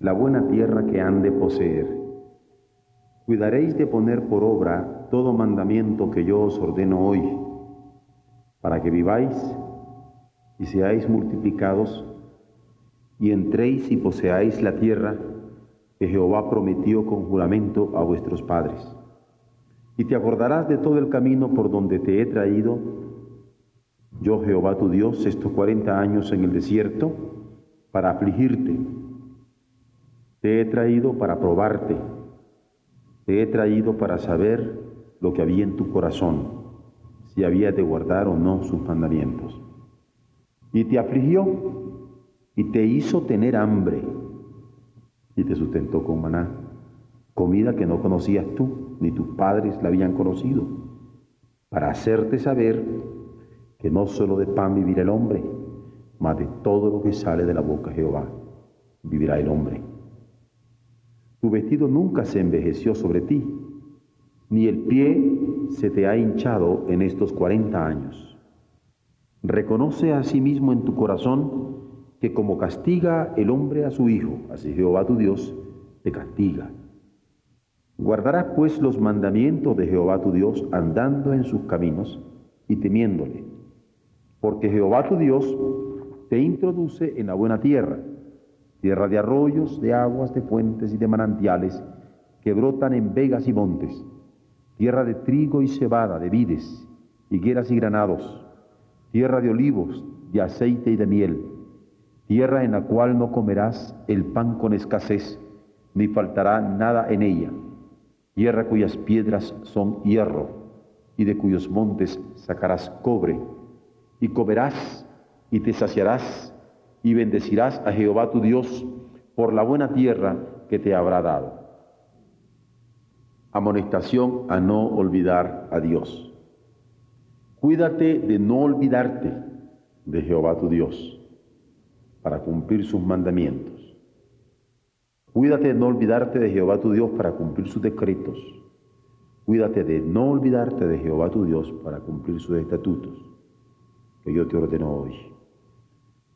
La buena tierra que han de poseer. Cuidaréis de poner por obra todo mandamiento que yo os ordeno hoy, para que viváis y seáis multiplicados, y entréis y poseáis la tierra que Jehová prometió con juramento a vuestros padres. Y te acordarás de todo el camino por donde te he traído, yo Jehová tu Dios, estos cuarenta años en el desierto, para afligirte. Te he traído para probarte. Te he traído para saber lo que había en tu corazón, si había de guardar o no sus mandamientos. Y te afligió y te hizo tener hambre y te sustentó con maná, comida que no conocías tú, ni tus padres la habían conocido, para hacerte saber que no solo de pan vivirá el hombre, mas de todo lo que sale de la boca de Jehová vivirá el hombre. Tu vestido nunca se envejeció sobre ti, ni el pie se te ha hinchado en estos cuarenta años. Reconoce a sí mismo en tu corazón que como castiga el hombre a su hijo, así Jehová tu Dios te castiga. Guardarás pues los mandamientos de Jehová tu Dios andando en sus caminos y temiéndole, porque Jehová tu Dios te introduce en la buena tierra, tierra de arroyos, de aguas, de fuentes y de manantiales que brotan en vegas y montes, tierra de trigo y cebada, de vides, higueras y granados, tierra de olivos, de aceite y de miel, tierra en la cual no comerás el pan con escasez, ni faltará nada en ella, tierra cuyas piedras son hierro, y de cuyos montes sacarás cobre, y comerás y te saciarás y bendecirás a Jehová tu Dios por la buena tierra que te habrá dado. Amonestación a no olvidar a Dios. Cuídate de no olvidarte de Jehová tu Dios para cumplir sus mandamientos. Cuídate de no olvidarte de Jehová tu Dios para cumplir sus decretos. Cuídate de no olvidarte de Jehová tu Dios para cumplir sus estatutos que yo te ordeno hoy.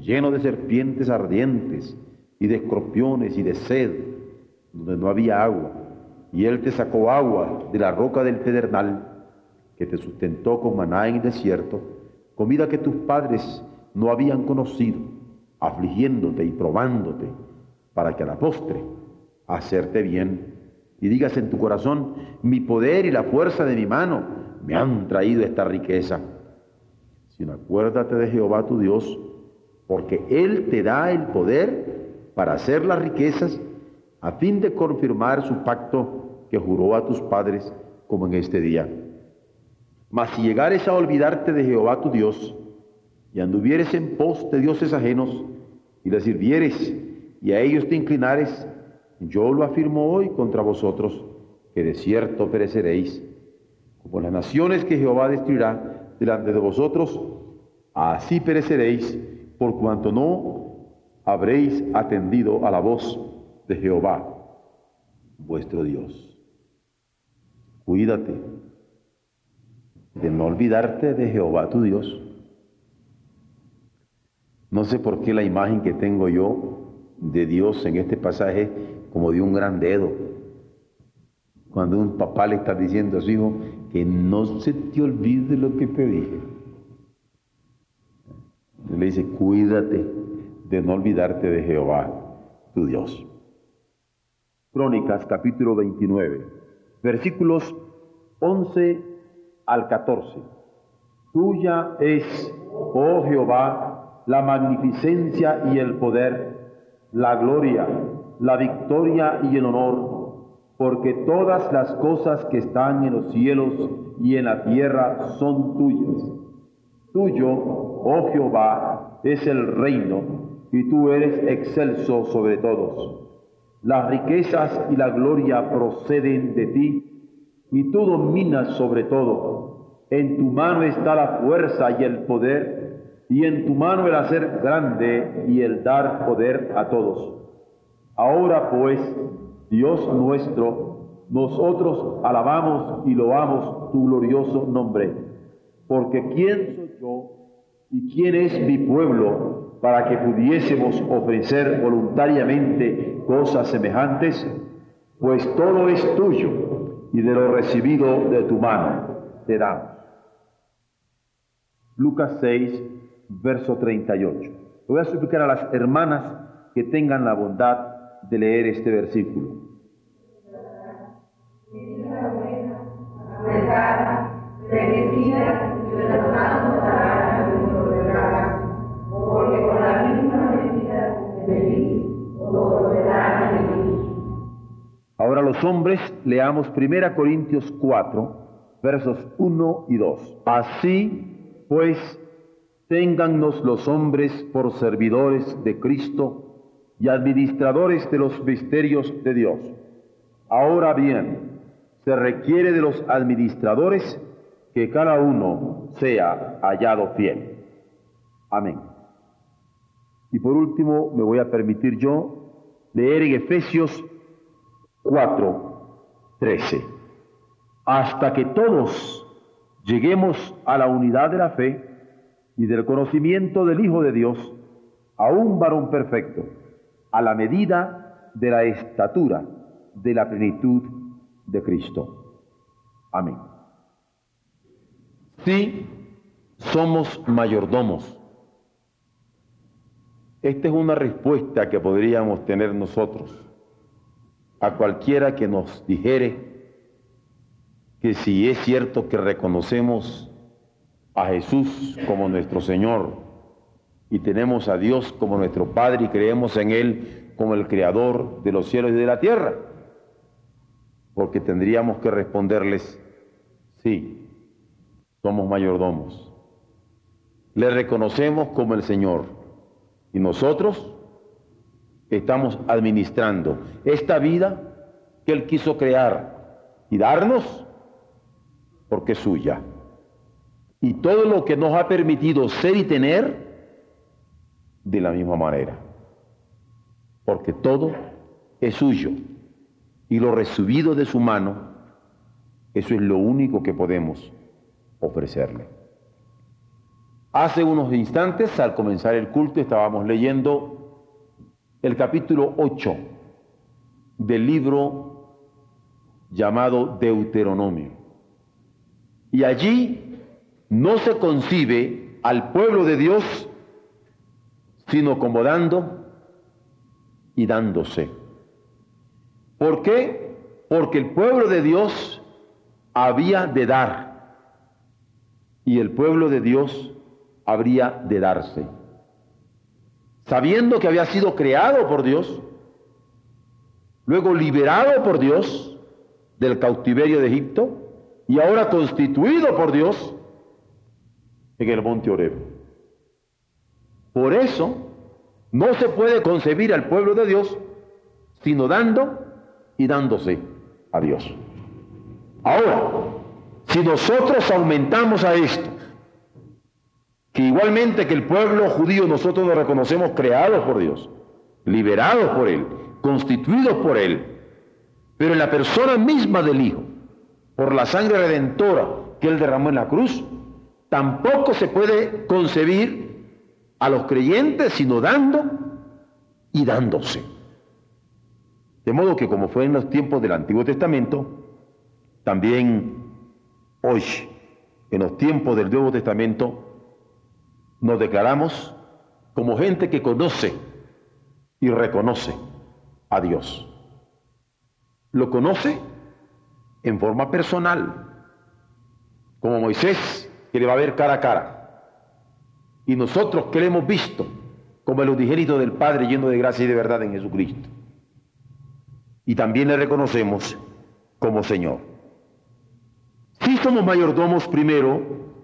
lleno de serpientes ardientes y de escorpiones y de sed, donde no había agua. Y él te sacó agua de la roca del pedernal, que te sustentó con maná en el desierto, comida que tus padres no habían conocido, afligiéndote y probándote, para que a la postre hacerte bien. Y digas en tu corazón, mi poder y la fuerza de mi mano me han traído esta riqueza. Sino acuérdate de Jehová tu Dios, porque Él te da el poder para hacer las riquezas a fin de confirmar su pacto que juró a tus padres como en este día. Mas si llegares a olvidarte de Jehová tu Dios y anduvieres en pos de dioses ajenos y les sirvieres y a ellos te inclinares, yo lo afirmo hoy contra vosotros, que de cierto pereceréis. Como las naciones que Jehová destruirá delante de vosotros, así pereceréis por cuanto no habréis atendido a la voz de Jehová, vuestro Dios. Cuídate de no olvidarte de Jehová tu Dios. No sé por qué la imagen que tengo yo de Dios en este pasaje como de un gran dedo. Cuando un papá le está diciendo a su hijo que no se te olvide lo que te dije. Le dice, cuídate de no olvidarte de Jehová, tu Dios. Crónicas capítulo 29, versículos 11 al 14. Tuya es, oh Jehová, la magnificencia y el poder, la gloria, la victoria y el honor, porque todas las cosas que están en los cielos y en la tierra son tuyas. Tuyo, oh Jehová, es el reino, y tú eres excelso sobre todos. Las riquezas y la gloria proceden de ti, y tú dominas sobre todo. En tu mano está la fuerza y el poder, y en tu mano el hacer grande y el dar poder a todos. Ahora pues, Dios nuestro, nosotros alabamos y loamos tu glorioso nombre, porque ¿quién yo y quién es mi pueblo para que pudiésemos ofrecer voluntariamente cosas semejantes, pues todo es tuyo y de lo recibido de tu mano te damos. Lucas 6, verso 38. voy a suplicar a las hermanas que tengan la bondad de leer este versículo. Ahora los hombres leamos 1 Corintios 4, versos 1 y 2. Así pues, téngannos los hombres por servidores de Cristo y administradores de los misterios de Dios. Ahora bien, se requiere de los administradores que cada uno sea hallado fiel. Amén. Y por último, me voy a permitir yo leer en Efesios 4, 13. Hasta que todos lleguemos a la unidad de la fe y del conocimiento del Hijo de Dios, a un varón perfecto, a la medida de la estatura de la plenitud de Cristo. Amén. Sí, somos mayordomos. Esta es una respuesta que podríamos tener nosotros a cualquiera que nos dijere que si es cierto que reconocemos a Jesús como nuestro Señor y tenemos a Dios como nuestro Padre y creemos en Él como el Creador de los cielos y de la tierra, porque tendríamos que responderles, sí, somos mayordomos, le reconocemos como el Señor y nosotros estamos administrando esta vida que Él quiso crear y darnos porque es suya. Y todo lo que nos ha permitido ser y tener de la misma manera. Porque todo es suyo. Y lo recibido de su mano, eso es lo único que podemos ofrecerle. Hace unos instantes, al comenzar el culto, estábamos leyendo el capítulo 8 del libro llamado Deuteronomio. Y allí no se concibe al pueblo de Dios sino como dando y dándose. ¿Por qué? Porque el pueblo de Dios había de dar y el pueblo de Dios habría de darse sabiendo que había sido creado por Dios, luego liberado por Dios del cautiverio de Egipto y ahora constituido por Dios en el monte Oreb. Por eso no se puede concebir al pueblo de Dios sino dando y dándose a Dios. Ahora, si nosotros aumentamos a esto que igualmente que el pueblo judío nosotros nos reconocemos creados por Dios, liberados por Él, constituidos por Él, pero en la persona misma del Hijo, por la sangre redentora que Él derramó en la cruz, tampoco se puede concebir a los creyentes sino dando y dándose. De modo que como fue en los tiempos del Antiguo Testamento, también hoy, en los tiempos del Nuevo Testamento, nos declaramos como gente que conoce y reconoce a Dios. lo conoce en forma personal, como Moisés, que le va a ver cara a cara. Y nosotros que le hemos visto como el unigénito del Padre lleno de gracia y de verdad en Jesucristo. Y también le reconocemos como Señor. Si somos mayordomos primero,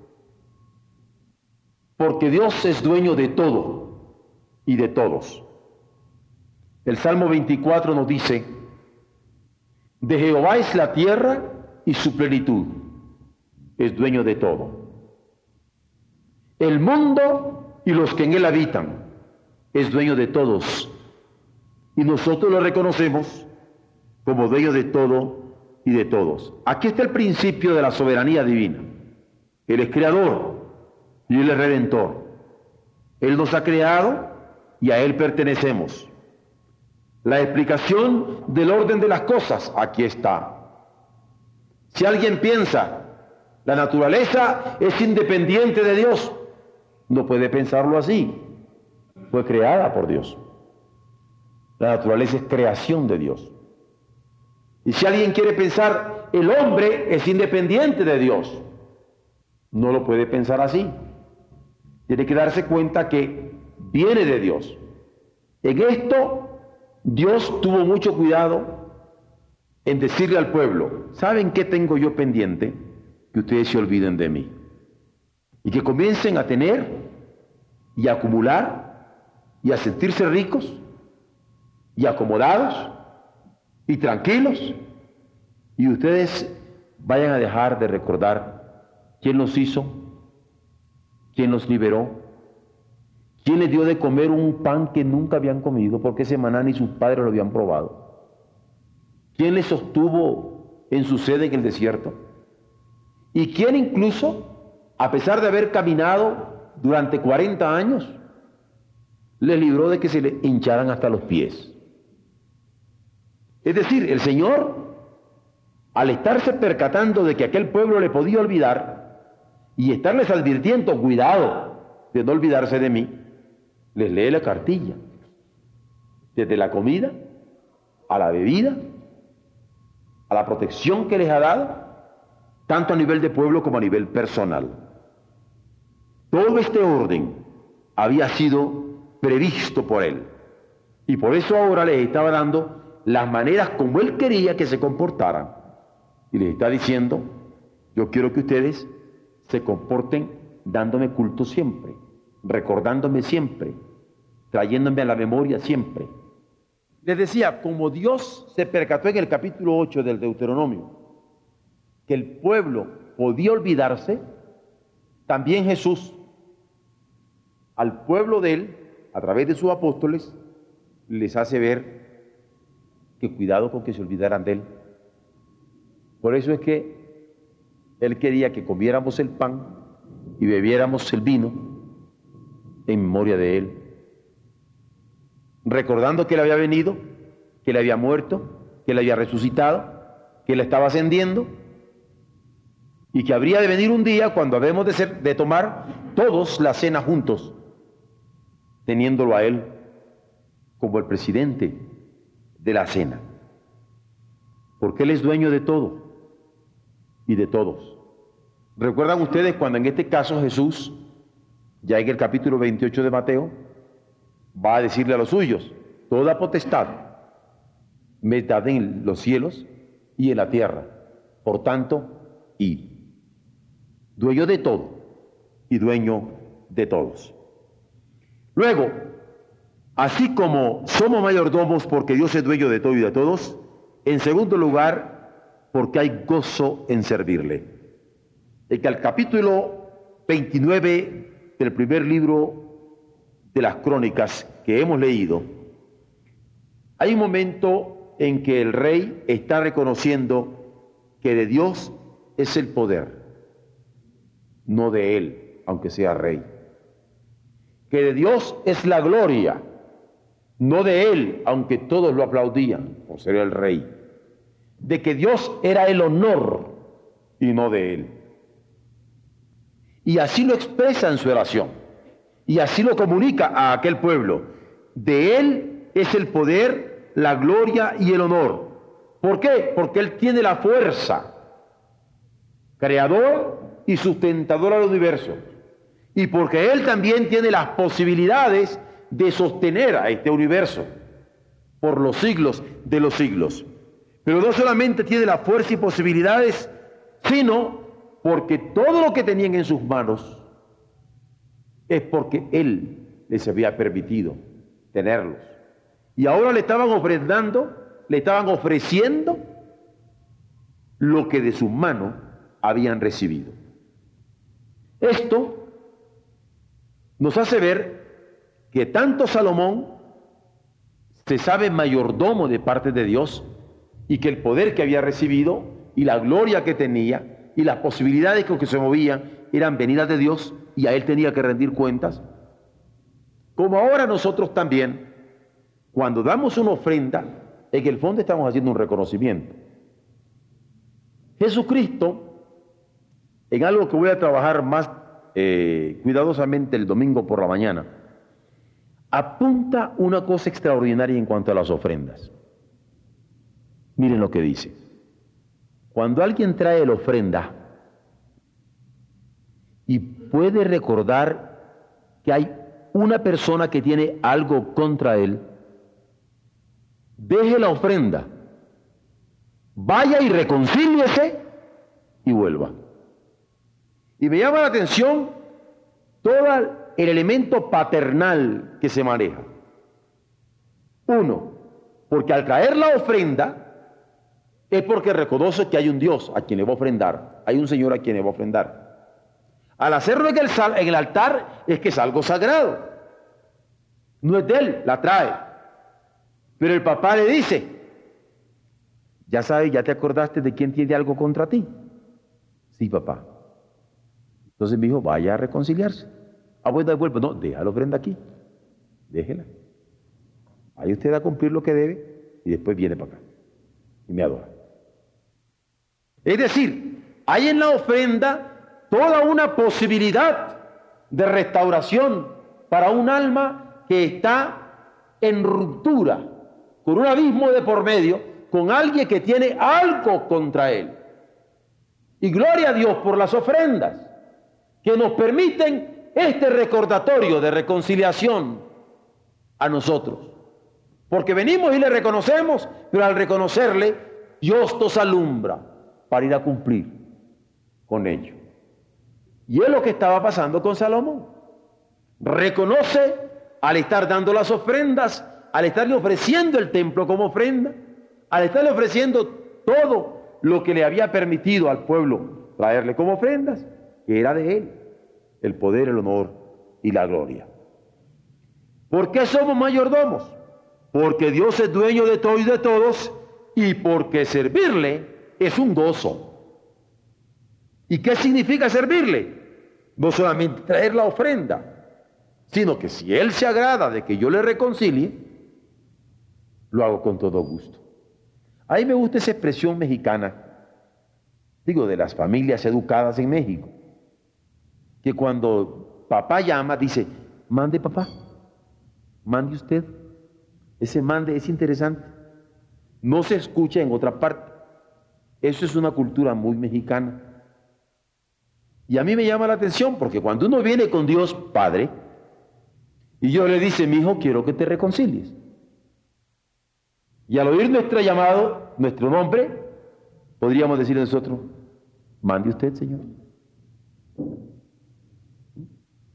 porque Dios es dueño de todo y de todos. El Salmo 24 nos dice, de Jehová es la tierra y su plenitud, es dueño de todo. El mundo y los que en él habitan, es dueño de todos. Y nosotros lo reconocemos como dueño de todo y de todos. Aquí está el principio de la soberanía divina. Él es creador y Él es redentor. Él nos ha creado y a Él pertenecemos. La explicación del orden de las cosas, aquí está. Si alguien piensa, la naturaleza es independiente de Dios, no puede pensarlo así. Fue creada por Dios. La naturaleza es creación de Dios. Y si alguien quiere pensar, el hombre es independiente de Dios, no lo puede pensar así. Tiene que darse cuenta que viene de Dios. En esto Dios tuvo mucho cuidado en decirle al pueblo, ¿saben qué tengo yo pendiente? Que ustedes se olviden de mí. Y que comiencen a tener y a acumular y a sentirse ricos y acomodados y tranquilos y ustedes vayan a dejar de recordar quién los hizo, quién los liberó, quién les dio de comer un pan que nunca habían comido porque ese maná ni sus padres lo habían probado, quién les sostuvo en su sede en el desierto y quién incluso, a pesar de haber caminado durante 40 años, les libró de que se le hincharan hasta los pies. Es decir, el Señor, al estarse percatando de que aquel pueblo le podía olvidar y estarles advirtiendo, cuidado de no olvidarse de mí, les lee la cartilla, desde la comida a la bebida, a la protección que les ha dado, tanto a nivel de pueblo como a nivel personal. Todo este orden había sido previsto por él. Y por eso ahora les estaba dando las maneras como Él quería que se comportaran. Y les está diciendo, yo quiero que ustedes se comporten dándome culto siempre, recordándome siempre, trayéndome a la memoria siempre. Les decía, como Dios se percató en el capítulo 8 del Deuteronomio, que el pueblo podía olvidarse, también Jesús, al pueblo de él, a través de sus apóstoles, les hace ver que cuidado con que se olvidaran de él. Por eso es que él quería que comiéramos el pan y bebiéramos el vino en memoria de él, recordando que él había venido, que él había muerto, que él había resucitado, que él estaba ascendiendo y que habría de venir un día cuando habemos de, de tomar todos la cena juntos, teniéndolo a él como el presidente de la cena. Porque Él es dueño de todo y de todos. ¿Recuerdan ustedes cuando en este caso Jesús, ya en el capítulo 28 de Mateo, va a decirle a los suyos, toda potestad me da en los cielos y en la tierra. Por tanto, y dueño de todo y dueño de todos. Luego, Así como somos mayordomos porque Dios es dueño de todo y de todos, en segundo lugar, porque hay gozo en servirle. El que al capítulo 29 del primer libro de las crónicas que hemos leído, hay un momento en que el rey está reconociendo que de Dios es el poder, no de él, aunque sea rey. Que de Dios es la gloria no de él, aunque todos lo aplaudían por ser el rey, de que Dios era el honor y no de él. Y así lo expresa en su oración, y así lo comunica a aquel pueblo. De él es el poder, la gloria y el honor, ¿Por qué? Porque Él tiene la fuerza, creador y sustentador del universo. Y porque Él también tiene las posibilidades de sostener a este universo por los siglos de los siglos. Pero no solamente tiene la fuerza y posibilidades, sino porque todo lo que tenían en sus manos es porque Él les había permitido tenerlos. Y ahora le estaban ofrendando, le estaban ofreciendo lo que de sus manos habían recibido. Esto nos hace ver que tanto Salomón se sabe mayordomo de parte de Dios y que el poder que había recibido y la gloria que tenía y las posibilidades con que se movía eran venidas de Dios y a él tenía que rendir cuentas. Como ahora nosotros también, cuando damos una ofrenda, en el fondo estamos haciendo un reconocimiento. Jesucristo, en algo que voy a trabajar más eh, cuidadosamente el domingo por la mañana, apunta una cosa extraordinaria en cuanto a las ofrendas. Miren lo que dice. Cuando alguien trae la ofrenda y puede recordar que hay una persona que tiene algo contra él, deje la ofrenda, vaya y reconcíliese y vuelva. Y me llama la atención todo el elemento paternal que se maneja. Uno, porque al traer la ofrenda, es porque reconoce que hay un Dios a quien le va a ofrendar, hay un Señor a quien le va a ofrendar. Al hacerlo en el, en el altar es que es algo sagrado. No es de él, la trae. Pero el papá le dice, ya sabes, ya te acordaste de quién tiene algo contra ti. Sí, papá. Entonces mi hijo, vaya a reconciliarse. Ah, pues de vuelta. No, déjalo ofrenda aquí. Déjela. Ahí usted a cumplir lo que debe y después viene para acá y me adora. Es decir, hay en la ofrenda toda una posibilidad de restauración para un alma que está en ruptura, con un abismo de por medio, con alguien que tiene algo contra él. Y gloria a Dios por las ofrendas que nos permiten este recordatorio de reconciliación a nosotros. Porque venimos y le reconocemos, pero al reconocerle, Dios nos alumbra para ir a cumplir con ello. Y es lo que estaba pasando con Salomón. Reconoce al estar dando las ofrendas, al estarle ofreciendo el templo como ofrenda, al estarle ofreciendo todo lo que le había permitido al pueblo traerle como ofrendas, que era de él, el poder, el honor y la gloria. ¿Por qué somos mayordomos? Porque Dios es dueño de todo y de todos y porque servirle es un gozo. ¿Y qué significa servirle? No solamente traer la ofrenda, sino que si Él se agrada de que yo le reconcilie, lo hago con todo gusto. A mí me gusta esa expresión mexicana, digo, de las familias educadas en México, que cuando papá llama, dice, mande papá, mande usted. Ese mande es interesante. No se escucha en otra parte. Eso es una cultura muy mexicana. Y a mí me llama la atención porque cuando uno viene con Dios Padre y Dios le dice, mi hijo, quiero que te reconcilies. Y al oír nuestro llamado, nuestro nombre, podríamos decir nosotros, mande usted, Señor.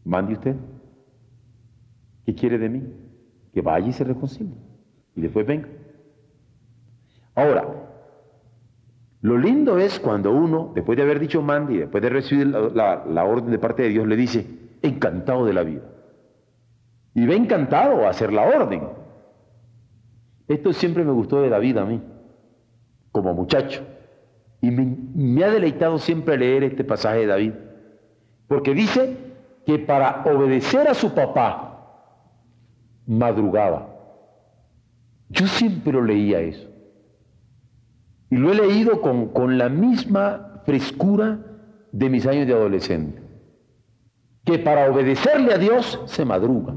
Mande usted. ¿Qué quiere de mí? Que vaya y se reconcilie. Y después venga. Ahora, lo lindo es cuando uno, después de haber dicho mande y después de recibir la, orden de parte de Dios, le dice, encantado de la vida. Y ve encantado a hacer la orden. Esto siempre me gustó de la vida a mí, como muchacho. Y me, me ha deleitado siempre leer este pasaje de David. Porque dice que para obedecer a su papá, madrugaba. Yo siempre leía eso. Y lo he leído con, la misma frescura de mis años de adolescente. Que para obedecerle a Dios se madruga.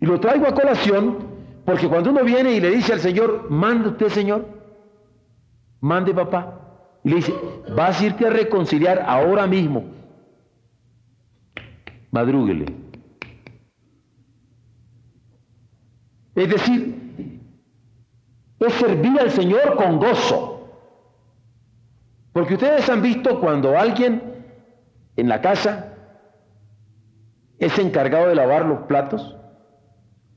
Y lo traigo a colación Porque cuando uno viene y le dice al Señor, mande usted, Señor, mande papá, y le dice, vas a irte a reconciliar ahora mismo. Madrúguele. Es decir, es servir al Señor con gozo. Porque ustedes han visto cuando alguien en la casa es encargado de lavar los platos,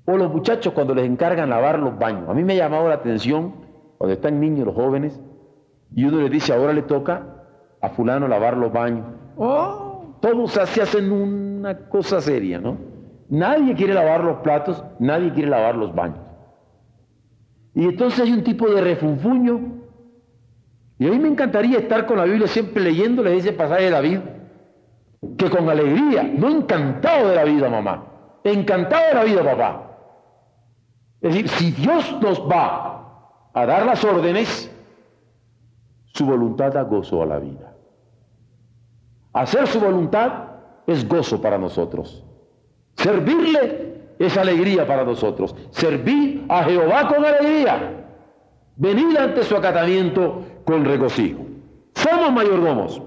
o los muchachos cuando les encargan lavar los baños. A mí me ha llamado la atención cuando están niños, los jóvenes, y uno les dice, ahora le toca a fulano lavar los baños. Oh, todos se hacen una cosa seria, ¿no? Nadie quiere lavar los platos, nadie quiere lavar los baños. Y entonces hay un tipo de refunfuño. Y a mí me encantaría estar con la Biblia siempre leyéndole ese pasaje de David, que con alegría, no encantado de la vida, mamá, encantado de la vida, papá. Es decir, si Dios nos va a dar las órdenes, su voluntad da gozo a la vida. Hacer su voluntad es gozo para nosotros. Servirle es alegría para nosotros. Servir a Jehová con alegría. Venir ante su acatamiento con regocijo. Somos mayordomos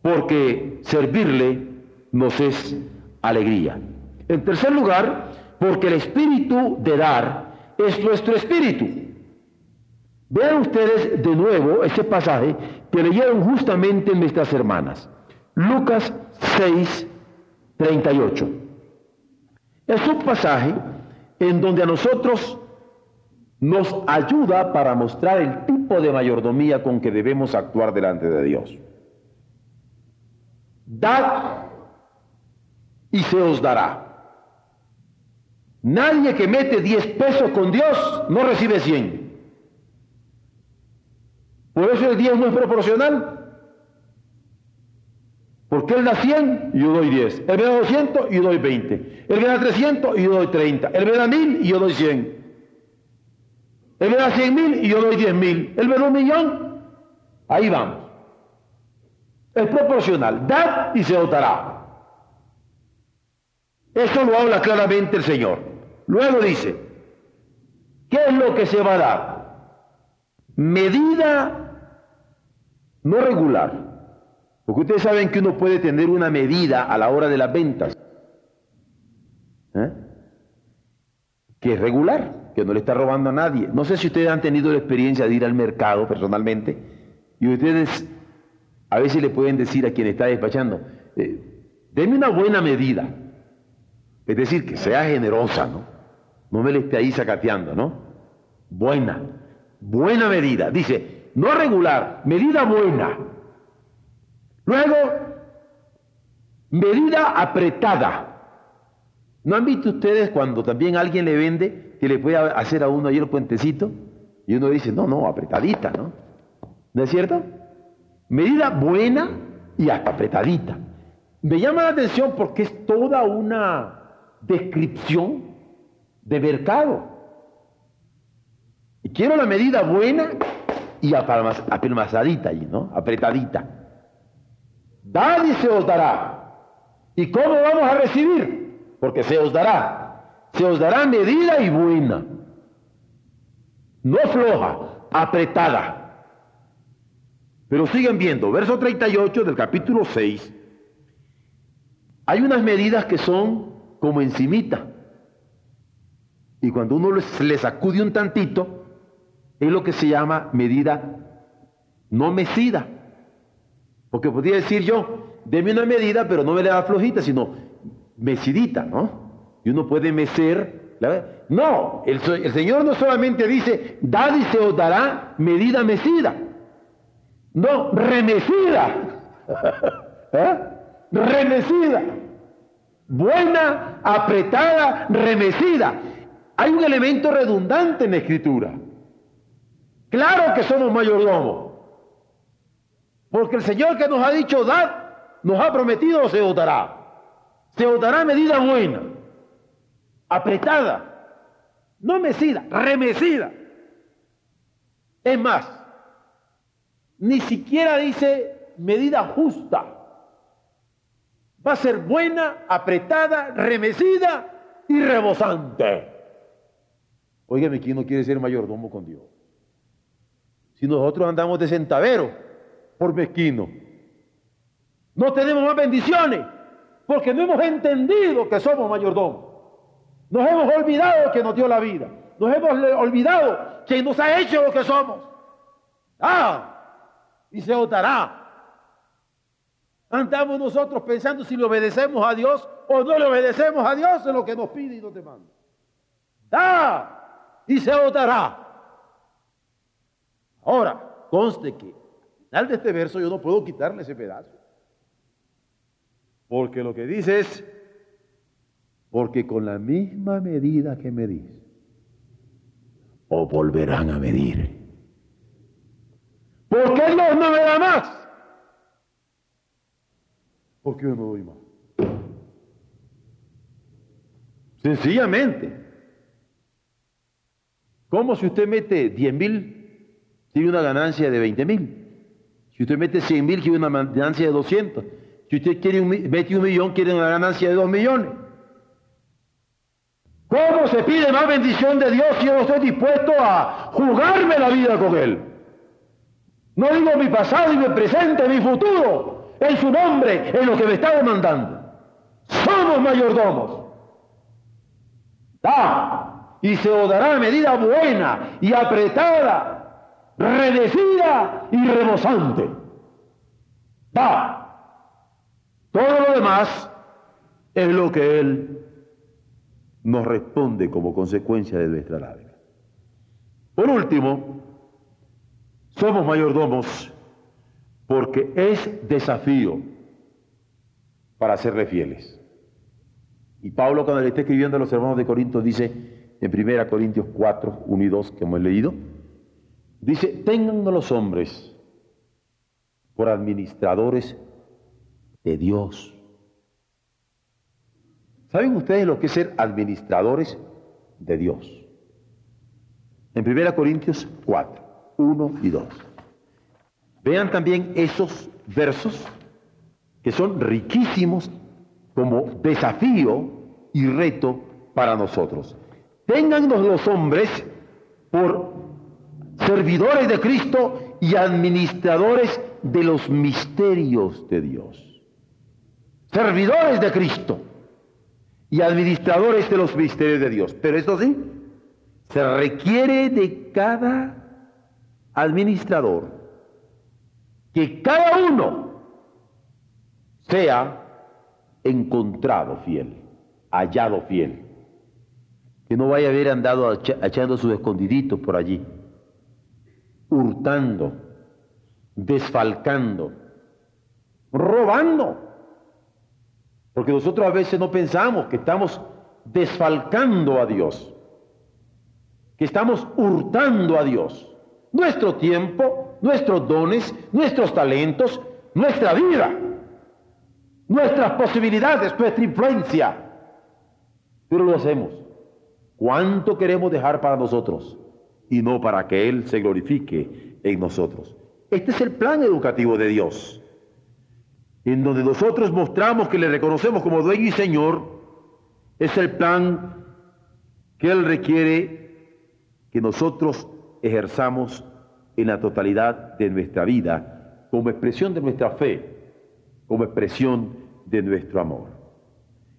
porque servirle nos es alegría. En tercer lugar, porque el espíritu de dar es nuestro espíritu. Vean ustedes de nuevo ese pasaje que leyeron justamente nuestras hermanas. Lucas 6, 38. Es un pasaje en donde a nosotros nos ayuda para mostrar el tipo de mayordomía con que debemos actuar delante de Dios. Dad y se os dará. Nadie que mete 10 pesos con Dios no recibe 100. Por eso el 10 no es proporcional. Porque él da 100 y yo doy 10. Él me da 200 y yo doy 20. Él me da 300 y yo doy 30. Él me da 1000 y yo doy 100. Él me da 100 mil y yo doy 10 mil. Él me da un millón. Ahí vamos. Es proporcional. Dad y se dotará. Eso lo habla claramente el Señor. Luego dice, ¿qué es lo que se va a dar? Medida no regular, porque ustedes saben que uno puede tener una medida a la hora de las ventas, ¿eh? que es regular, que no le está robando a nadie. No sé si ustedes han tenido la experiencia de ir al mercado personalmente y ustedes a veces le pueden decir a quien está despachando, eh, una buena medida, es decir, que sea generosa, ¿no? No me le esté ahí sacateando, ¿no? Buena, buena medida. Dice, no regular, medida buena. Luego, medida apretada. ¿No han visto ustedes cuando también alguien le vende que le puede hacer a uno ahí el puentecito? Y uno dice, no, no, apretadita, ¿no? ¿No es cierto? Medida buena y hasta apretadita. Me llama la atención porque es toda una descripción de mercado. Y quiero la medida buena y apelmazadita allí, ¿no? Apretadita. Dad y se os dará. ¿Y cómo vamos a recibir? Porque se os dará. Se os dará medida y buena. No floja, apretada. Pero siguen viendo, verso 38 del capítulo 6. Hay unas medidas que son como encimita. Y cuando uno le sacude un tantito, es lo que se llama medida no mecida. Porque podría decir yo, deme una medida, pero no me la da flojita, sino mecidita, ¿no? Y uno puede mecer. No, el, el, Señor no solamente dice, dad y se os dará medida mecida. No, remecida. ¿Eh? Remecida. Buena, apretada, remecida. Hay un elemento redundante en la escritura. Claro que somos mayordomos. Porque el Señor que nos ha dicho dar, nos ha prometido se votará. Se votará medida buena, apretada, no mecida, remecida. Es más, ni siquiera dice medida justa. Va a ser buena, apretada, remecida y rebosante. Óigame, ¿quién no quiere ser mayordomo con Dios? Si nosotros andamos de centavero por mezquino, no tenemos más bendiciones porque no hemos entendido que somos mayordomos. Nos hemos olvidado que nos dio la vida. Nos hemos olvidado que nos ha hecho lo que somos. Ah, y se votará. Andamos nosotros pensando si le obedecemos a Dios o no le obedecemos a Dios en lo que nos pide y nos demanda. Ah, y se votará. Ahora, conste que de este verso yo no puedo quitarle ese pedazo. Porque lo que dice es, porque con la misma medida que medís, o volverán a medir. ¿Por qué Dios no me da más? Porque yo no doy más. Sencillamente. ¿Cómo si usted mete 10 mil, tiene una ganancia de 20 mil? Si usted mete 100 mil, tiene una ganancia de 200. Si usted quiere mete un millón, quiere una ganancia de 2 millones. ¿Cómo se pide más bendición de Dios si yo no estoy dispuesto a jugarme la vida con Él? No digo mi pasado y mi presente, mi futuro, en su nombre, en lo que me está demandando. Somos mayordomos. Da, y se os dará medida buena y apretada, redecida y rebosante. Da. Todo lo demás es lo que Él nos responde como consecuencia de nuestra lágrima. Por último, somos mayordomos porque es desafío para serle fieles. Y Pablo cuando le está escribiendo a los hermanos de Corinto dice en 1 Corintios 4, 1 y 2 que hemos leído, dice, tengan los hombres por administradores de Dios ¿Saben ustedes lo que es ser administradores de Dios? En 1 Corintios 4, 1 y 2. Vean también esos versos que son riquísimos como desafío y reto para nosotros. Téngannos los hombres por servidores de Cristo y administradores de los misterios de Dios. Servidores de Cristo y administradores de los misterios de Dios. Pero esto sí, se requiere de cada administrador que cada uno sea encontrado fiel, hallado fiel. Que no vaya a haber andado echando sus escondiditos por allí, hurtando, desfalcando, robando. Porque nosotros a veces no pensamos que estamos desfalcando a Dios, que estamos hurtando a Dios. Nuestro tiempo, nuestros dones, nuestros talentos, nuestra vida, nuestras posibilidades, nuestra influencia. Pero lo hacemos. ¿Cuánto queremos dejar para nosotros? Y no para que Él se glorifique en nosotros. Este es el plan educativo de Dios en donde nosotros mostramos que le reconocemos como dueño y Señor, es el plan que Él requiere que nosotros ejerzamos en la totalidad de nuestra vida, como expresión de nuestra fe, como expresión de nuestro amor.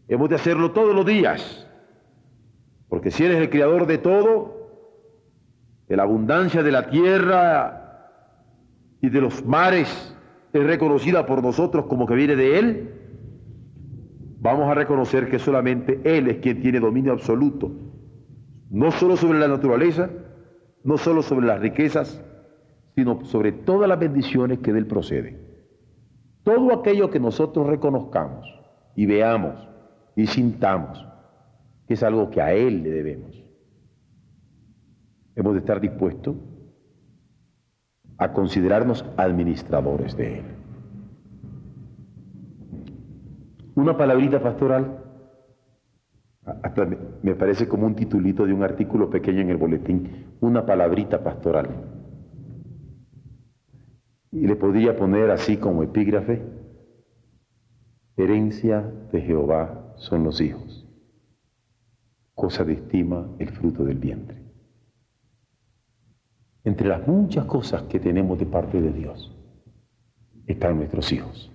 Hemos de hacerlo todos los días, porque si eres el creador de todo, la abundancia de la tierra y de los mares, es reconocida por nosotros como que viene de Él, vamos a reconocer que solamente Él es quien tiene dominio absoluto, no solo sobre la naturaleza, no solo sobre las riquezas, sino sobre todas las bendiciones que de Él proceden. Todo aquello que nosotros reconozcamos y veamos y sintamos, que es algo que a Él le debemos. Hemos de estar dispuestos a considerarnos administradores de Él. Una palabrita pastoral, hasta me parece como un titulito de un artículo pequeño en el boletín, una palabrita pastoral. Y le podría poner así como epígrafe, herencia de Jehová son los hijos, cosa de estima el fruto del vientre. Entre las muchas cosas que tenemos de parte de Dios, están nuestros hijos.